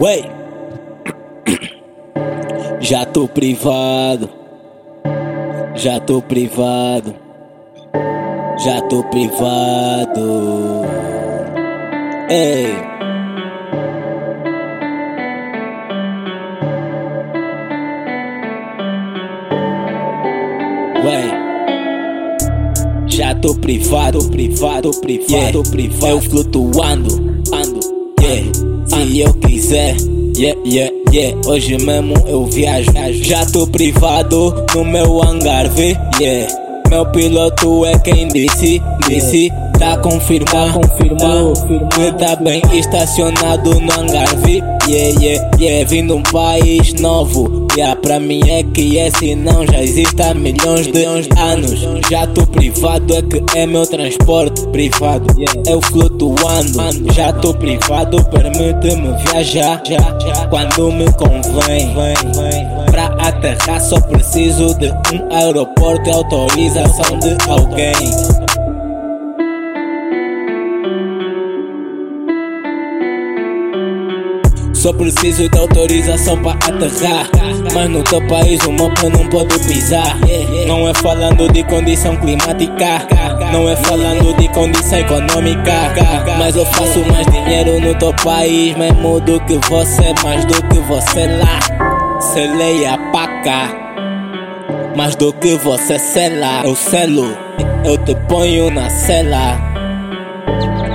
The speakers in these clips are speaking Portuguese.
Ué, já tô privado, já tô privado, já tô privado. Ei. Ué. Já tô privado, privado, privado, yeah. privado. Eu flutuando, ando, yeah. Se eu yeah, yeah, yeah. Hoje mesmo eu viajo, já tô privado no meu hangar, vê, yeah. Meu piloto é quem disse, disse, tá confirmado, confirmado, que tá bem estacionado no hangar, vi, yeah, yeah, yeah. Vindo um país novo, Yeah, pra mim é que é não já existe há milhões de anos. Já tô privado, é que é meu transporte privado. Eu flutuando, já tô privado, permite-me viajar quando me convém. Pra aterrar só preciso de um aeroporto e autorização de alguém. Só preciso de autorização para aterrar. Mas no teu país o mapa não pode pisar. Não é falando de condição climática, não é falando de condição econômica. Mas eu faço mais dinheiro no teu país, mesmo do que você, mais do que você lá. Selei a paca, mais do que você sela. Eu selo, eu te ponho na cela.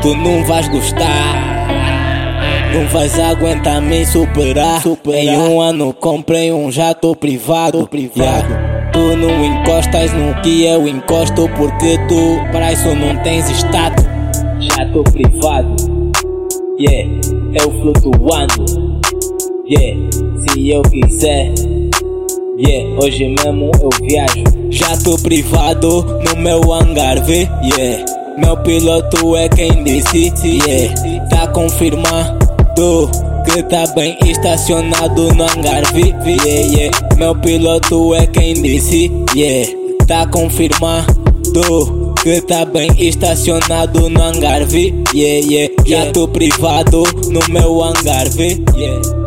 Tu não vais gostar. Não vais aguentar me superar. superar. Em um ano comprei um jato privado. privado. Yeah. Tu não encostas no que eu encosto porque tu para isso não tens status. Jato privado. Yeah, eu flutuando. Yeah, se eu quiser. Yeah, hoje mesmo eu viajo. Jato privado no meu hangar, vê? Yeah. Meu piloto é quem disse, yeah. Tá confirmado que tá bem estacionado no hangar. Vi, vi yeah, yeah. Meu piloto é quem disse, yeah. Tá confirmado que tá bem estacionado no hangar. Vi, yeah, yeah. Já tô privado no meu hangar. Vi, yeah